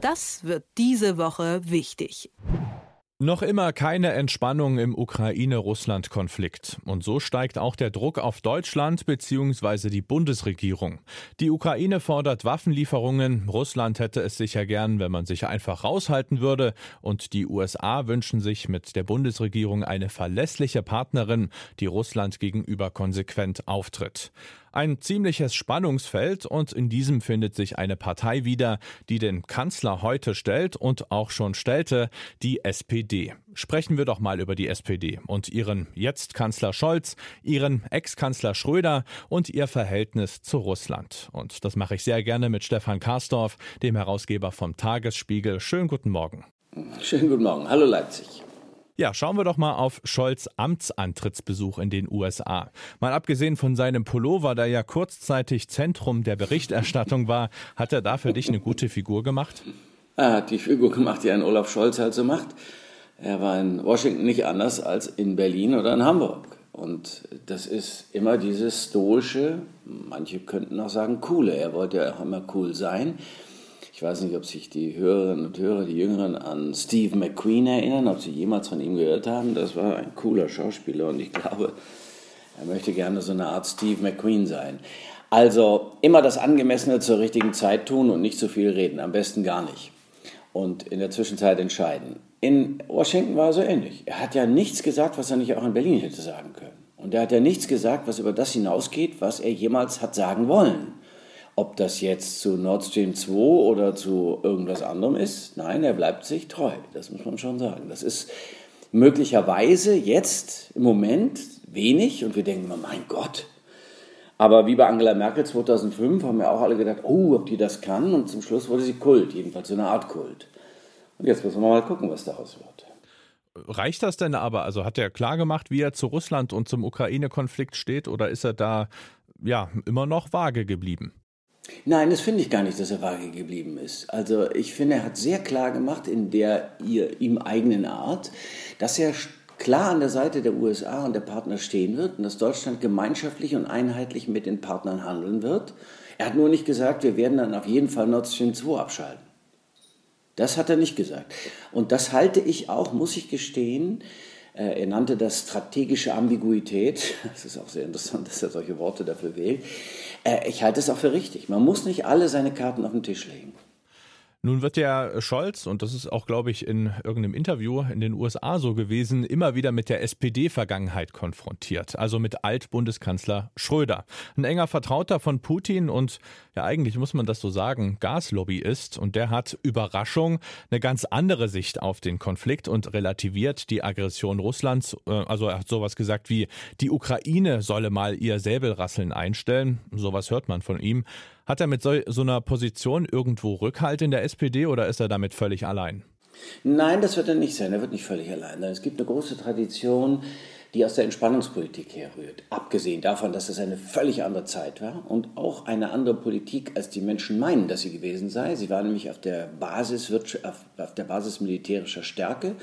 Das wird diese Woche wichtig. Noch immer keine Entspannung im Ukraine-Russland-Konflikt. Und so steigt auch der Druck auf Deutschland bzw. die Bundesregierung. Die Ukraine fordert Waffenlieferungen. Russland hätte es sicher gern, wenn man sich einfach raushalten würde. Und die USA wünschen sich mit der Bundesregierung eine verlässliche Partnerin, die Russland gegenüber konsequent auftritt. Ein ziemliches Spannungsfeld und in diesem findet sich eine Partei wieder, die den Kanzler heute stellt und auch schon stellte, die SPD. Sprechen wir doch mal über die SPD und ihren Jetzt-Kanzler Scholz, ihren Ex-Kanzler Schröder und ihr Verhältnis zu Russland. Und das mache ich sehr gerne mit Stefan Karsdorf, dem Herausgeber vom Tagesspiegel. Schönen guten Morgen. Schönen guten Morgen. Hallo Leipzig. Ja, schauen wir doch mal auf Scholz Amtsantrittsbesuch in den USA. Mal abgesehen von seinem Pullover, der ja kurzzeitig Zentrum der Berichterstattung war, hat er da für dich eine gute Figur gemacht? Er hat die Figur gemacht, die ein Olaf Scholz halt so macht. Er war in Washington nicht anders als in Berlin oder in Hamburg. Und das ist immer dieses stoische, manche könnten auch sagen coole. Er wollte ja auch immer cool sein. Ich weiß nicht, ob sich die Hörerinnen und Hörer, die Jüngeren, an Steve McQueen erinnern, ob sie jemals von ihm gehört haben. Das war ein cooler Schauspieler und ich glaube, er möchte gerne so eine Art Steve McQueen sein. Also immer das Angemessene zur richtigen Zeit tun und nicht zu viel reden, am besten gar nicht. Und in der Zwischenzeit entscheiden. In Washington war er so ähnlich. Er hat ja nichts gesagt, was er nicht auch in Berlin hätte sagen können. Und er hat ja nichts gesagt, was über das hinausgeht, was er jemals hat sagen wollen. Ob das jetzt zu Nord Stream 2 oder zu irgendwas anderem ist, nein, er bleibt sich treu. Das muss man schon sagen. Das ist möglicherweise jetzt im Moment wenig und wir denken immer, mein Gott. Aber wie bei Angela Merkel 2005 haben wir auch alle gedacht, oh, ob die das kann. Und zum Schluss wurde sie Kult, jedenfalls so eine Art Kult. Und jetzt müssen wir mal gucken, was daraus wird. Reicht das denn aber? Also hat er klar gemacht, wie er zu Russland und zum Ukraine-Konflikt steht oder ist er da ja immer noch vage geblieben? Nein, das finde ich gar nicht, dass er vage geblieben ist. Also ich finde, er hat sehr klar gemacht in der ihr, ihm eigenen Art, dass er klar an der Seite der USA und der Partner stehen wird und dass Deutschland gemeinschaftlich und einheitlich mit den Partnern handeln wird. Er hat nur nicht gesagt, wir werden dann auf jeden Fall Nord Stream 2 abschalten. Das hat er nicht gesagt. Und das halte ich auch, muss ich gestehen, er nannte das strategische Ambiguität. Das ist auch sehr interessant, dass er solche Worte dafür wählt. Äh, ich halte es auch für richtig. Man muss nicht alle seine Karten auf den Tisch legen. Nun wird der Scholz, und das ist auch, glaube ich, in irgendeinem Interview in den USA so gewesen, immer wieder mit der SPD-Vergangenheit konfrontiert, also mit Altbundeskanzler Schröder. Ein enger Vertrauter von Putin und ja eigentlich muss man das so sagen, Gaslobbyist und der hat Überraschung eine ganz andere Sicht auf den Konflikt und relativiert die Aggression Russlands. Äh, also er hat sowas gesagt wie, die Ukraine solle mal ihr Säbelrasseln einstellen. Sowas hört man von ihm. Hat er mit so, so einer Position irgendwo Rückhalt in der SPD oder ist er damit völlig allein? Nein, das wird er nicht sein. Er wird nicht völlig allein sein. Es gibt eine große Tradition, die aus der Entspannungspolitik herrührt. Abgesehen davon, dass es eine völlig andere Zeit war und auch eine andere Politik, als die Menschen meinen, dass sie gewesen sei. Sie war nämlich auf der Basis, auf der Basis militärischer Stärke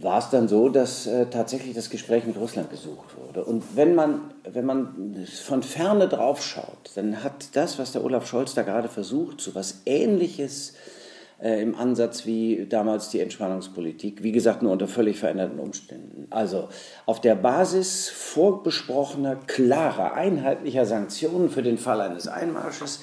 war es dann so, dass äh, tatsächlich das Gespräch mit Russland gesucht wurde. Und wenn man, wenn man von ferne drauf schaut, dann hat das, was der Olaf Scholz da gerade versucht, so was Ähnliches äh, im Ansatz wie damals die Entspannungspolitik, wie gesagt, nur unter völlig veränderten Umständen. Also auf der Basis vorbesprochener, klarer, einheitlicher Sanktionen für den Fall eines Einmarsches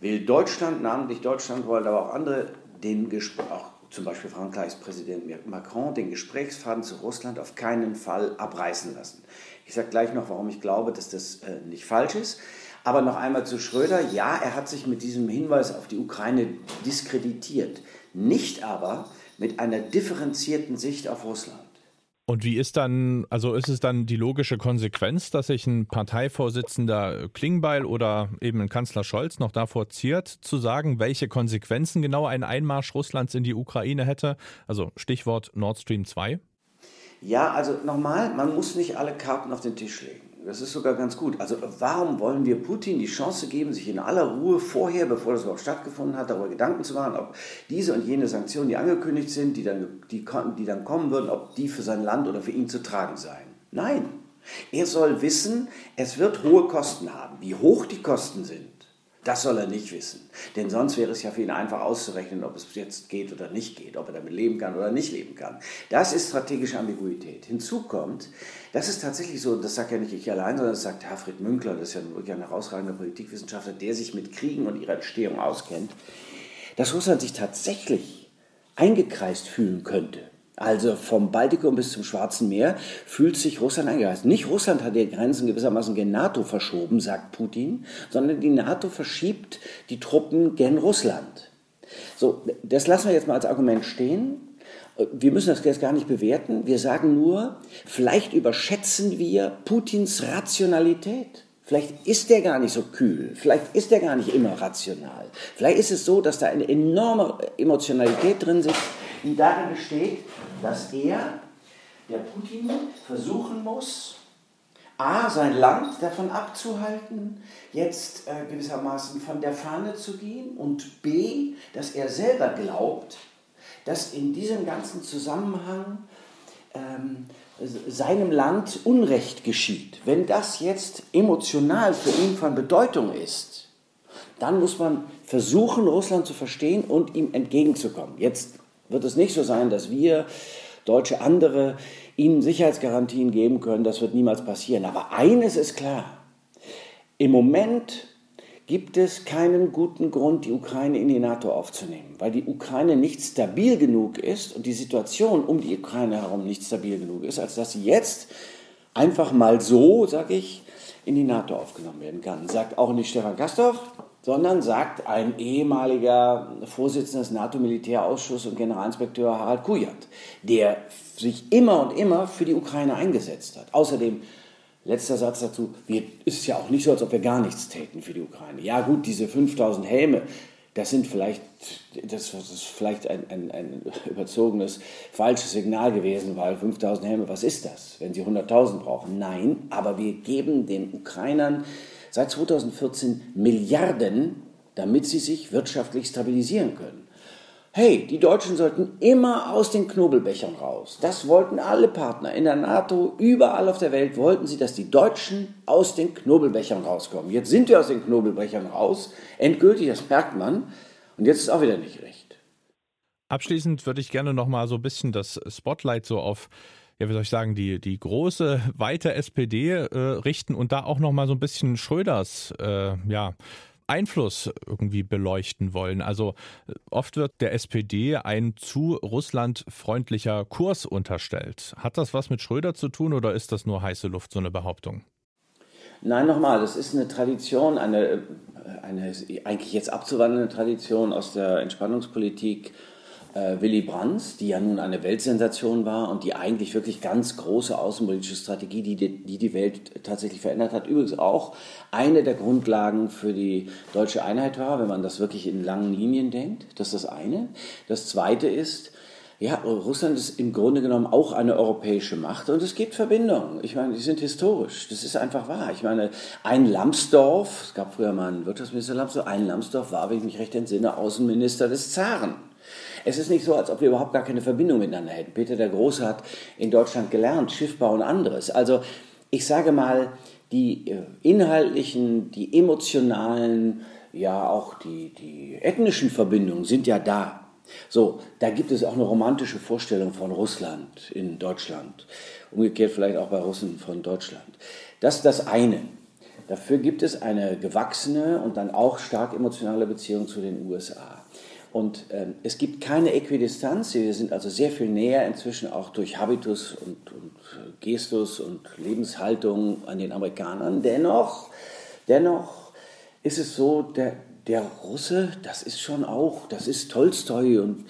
will Deutschland, namentlich Deutschland, wollen aber auch andere, den Gespräch, zum Beispiel Frankreichs Präsident Macron den Gesprächsfaden zu Russland auf keinen Fall abreißen lassen. Ich sage gleich noch, warum ich glaube, dass das äh, nicht falsch ist. Aber noch einmal zu Schröder. Ja, er hat sich mit diesem Hinweis auf die Ukraine diskreditiert. Nicht aber mit einer differenzierten Sicht auf Russland. Und wie ist dann, also ist es dann die logische Konsequenz, dass sich ein Parteivorsitzender Klingbeil oder eben ein Kanzler Scholz noch davor ziert, zu sagen, welche Konsequenzen genau ein Einmarsch Russlands in die Ukraine hätte? Also Stichwort Nord Stream 2? Ja, also nochmal, man muss nicht alle Karten auf den Tisch legen. Das ist sogar ganz gut. Also warum wollen wir Putin die Chance geben, sich in aller Ruhe vorher, bevor das überhaupt stattgefunden hat, darüber Gedanken zu machen, ob diese und jene Sanktionen, die angekündigt sind, die dann, die, die dann kommen würden, ob die für sein Land oder für ihn zu tragen seien? Nein. Er soll wissen, es wird hohe Kosten haben. Wie hoch die Kosten sind, Das soll er nicht wissen. Denn sonst wäre es ja für ihn einfach auszurechnen, ob es jetzt geht oder nicht geht, ob er damit leben kann oder nicht leben kann. Das ist strategische Ambiguität. Hinzu kommt, das ist tatsächlich so, das sagt ja nicht ich allein, sondern das sagt Herfried Münkler, das ist ja wirklich ein herausragender Politikwissenschaftler, der sich mit Kriegen und ihrer Entstehung auskennt, dass Russland sich tatsächlich eingekreist fühlen könnte also vom Baltikum bis zum Schwarzen Meer fühlt sich Russland eingereist. Nicht Russland hat die Grenzen gewissermaßen gen NATO verschoben, sagt Putin, sondern die NATO verschiebt die Truppen gen Russland. So, das lassen wir jetzt mal als Argument stehen. Wir müssen das jetzt gar nicht bewerten. Wir sagen nur, vielleicht überschätzen wir Putins Rationalität. Vielleicht ist er gar nicht so kühl, vielleicht ist er gar nicht immer rational. Vielleicht ist es so, dass da eine enorme Emotionalität drin sitzt, die darin besteht, dass er, der Putin, versuchen muss, A, sein Land davon abzuhalten, jetzt äh, gewissermaßen von der Fahne zu gehen und B, dass er selber glaubt, dass in diesem ganzen Zusammenhang ähm, seinem Land Unrecht geschieht, wenn das jetzt emotional für ihn von Bedeutung ist, dann muss man versuchen, Russland zu verstehen und ihm entgegenzukommen. Jetzt wird es nicht so sein, dass wir Deutsche andere ihnen Sicherheitsgarantien geben können. Das wird niemals passieren. Aber eines ist klar. Im Moment gibt es keinen guten Grund, die Ukraine in die NATO aufzunehmen, weil die Ukraine nicht stabil genug ist und die Situation um die Ukraine herum nicht stabil genug ist, als dass sie jetzt einfach mal so, sag ich, in die NATO aufgenommen werden kann. Sagt auch nicht Stefan Kastorf, sondern sagt ein ehemaliger Vorsitzender des NATO-Militärausschusses und Generalinspekteur Harald Kujat, der sich immer und immer für die Ukraine eingesetzt hat. Außerdem Letzter Satz dazu. Wir, ist es ja auch nicht so, als ob wir gar nichts täten für die Ukraine. Ja, gut, diese 5000 Helme, das sind vielleicht, das, ist vielleicht ein, ein, ein, überzogenes, falsches Signal gewesen, weil 5000 Helme, was ist das, wenn sie 100.000 brauchen? Nein, aber wir geben den Ukrainern seit 2014 Milliarden, damit sie sich wirtschaftlich stabilisieren können hey, die Deutschen sollten immer aus den Knobelbechern raus. Das wollten alle Partner in der NATO, überall auf der Welt wollten sie, dass die Deutschen aus den Knobelbechern rauskommen. Jetzt sind wir aus den Knobelbechern raus, endgültig, das merkt man, und jetzt ist auch wieder nicht recht. Abschließend würde ich gerne noch mal so ein bisschen das Spotlight so auf ja, wie soll ich sagen, die, die große, weite SPD äh, richten und da auch noch mal so ein bisschen Schröders, äh, ja, Einfluss irgendwie beleuchten wollen. Also äh, oft wird der SPD ein zu russlandfreundlicher Kurs unterstellt. Hat das was mit Schröder zu tun oder ist das nur heiße Luft, so eine Behauptung? Nein, nochmal, das ist eine Tradition, eine, äh, eine eigentlich jetzt abzuwandelnde Tradition aus der Entspannungspolitik äh, Willy Brandt, die ja nun eine Weltsensation war und die eigentlich wirklich ganz große außenpolitische Strategie, die die, die Welt tatsächlich verändert hat, übrigens auch eine der Grundlagen für die deutsche Einheit war, wenn man das wirklich in langen Linien denkt. Das ist das eine. Das zweite ist, ja, Russland ist im Grunde genommen auch eine europäische Macht und es gibt Verbindungen. Ich meine, die sind historisch. Das ist einfach wahr. Ich meine, ein Lambsdorff, es gab früher mal einen Wirtschaftsminister Lambsdorff, ein Lambsdorff war, wenn ich mich recht entsinne, Außenminister des Zaren. Es ist nicht so, als ob wir überhaupt gar keine Verbindung miteinander hätten. Peter der Große hat in Deutschland gelernt, Schiffbau und anderes. Also ich sage mal, die äh, inhaltlichen, die emotionalen, ja auch die, die ethnischen Verbindungen sind ja da. So, da gibt es auch eine romantische Vorstellung von Russland in Deutschland. Umgekehrt vielleicht auch bei Russen von Deutschland. Das ist das eine. Dafür gibt es eine gewachsene und dann auch stark emotionale Beziehung zu den USA. Und ähm, es gibt keine Äquidistanz. Wir sind also sehr viel näher inzwischen auch durch Habitus und, und Gestus und Lebenshaltung an den Amerikanern. Dennoch, dennoch ist es so, der, der Russe, das ist schon auch, das ist Tolstoi und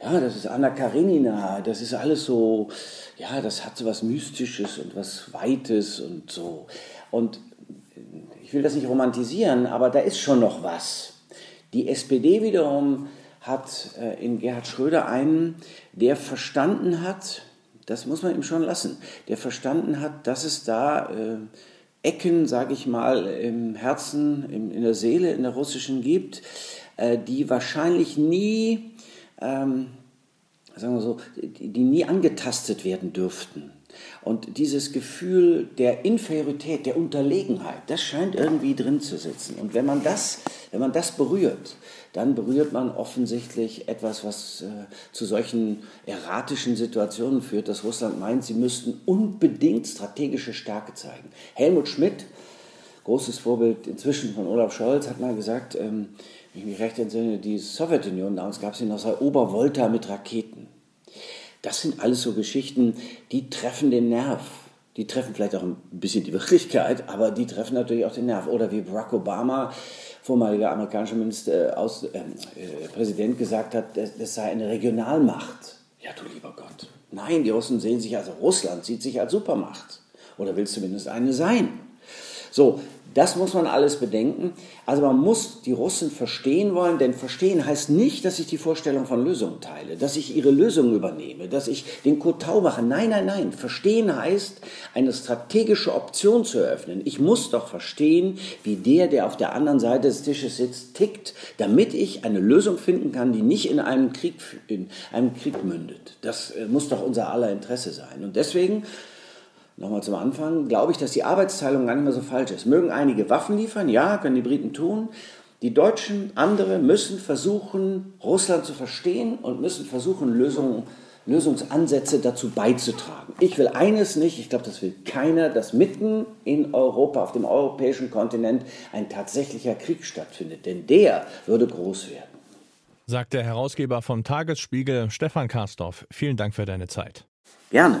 ja, das ist Anna Karenina, das ist alles so, ja, das hat so was Mystisches und was Weites und so. Und ich will das nicht romantisieren, aber da ist schon noch was. Die SPD wiederum hat äh, in Gerhard Schröder einen, der verstanden hat, das muss man ihm schon lassen, der verstanden hat, dass es da äh, Ecken, sage ich mal, im Herzen, im, in der Seele, in der russischen gibt, äh, die wahrscheinlich nie, ähm, sagen wir so, die, die nie angetastet werden dürften. Und dieses Gefühl der Inferiorität, der Unterlegenheit, das scheint irgendwie drin zu sitzen. Und wenn man das, wenn man das berührt, dann berührt man offensichtlich etwas, was äh, zu solchen erratischen Situationen führt, dass Russland meint, sie müssten unbedingt strategische Stärke zeigen. Helmut Schmidt, großes Vorbild inzwischen von Olaf Scholz, hat mal gesagt, ähm, wenn ich mich recht entsinne, die Sowjetunion, damals gab es sie noch, sei Obervolta mit Raketen. Das sind alles so Geschichten, die treffen den Nerv. Die treffen vielleicht auch ein bisschen die Wirklichkeit, aber die treffen natürlich auch den Nerv. Oder wie Barack Obama, vormaliger amerikanischer Minister, äh, aus, äh, äh, Präsident, gesagt hat, das, das sei eine Regionalmacht. Ja, du lieber Gott. Nein, die Russen sehen sich, also Russland sieht sich als Supermacht. Oder will zumindest eine sein. So, das muss man alles bedenken. Also man muss die Russen verstehen wollen, denn verstehen heißt nicht, dass ich die Vorstellung von Lösungen teile, dass ich ihre Lösungen übernehme, dass ich den Kotau mache. Nein, nein, nein. Verstehen heißt, eine strategische Option zu eröffnen. Ich muss doch verstehen, wie der, der auf der anderen Seite des Tisches sitzt, tickt, damit ich eine Lösung finden kann, die nicht in einem Krieg, in einem Krieg mündet. Das äh, muss doch unser aller Interesse sein. Und deswegen Nochmal zum Anfang, glaube ich, dass die Arbeitsteilung gar nicht mehr so falsch ist. Mögen einige Waffen liefern, ja, können die Briten tun. Die Deutschen, andere müssen versuchen, Russland zu verstehen und müssen versuchen, Lösungen, Lösungsansätze dazu beizutragen. Ich will eines nicht, ich glaube, das will keiner, dass mitten in Europa, auf dem europäischen Kontinent, ein tatsächlicher Krieg stattfindet. Denn der würde groß werden. Sagt der Herausgeber vom Tagesspiegel, Stefan Karsdorf. Vielen Dank für deine Zeit. Gerne.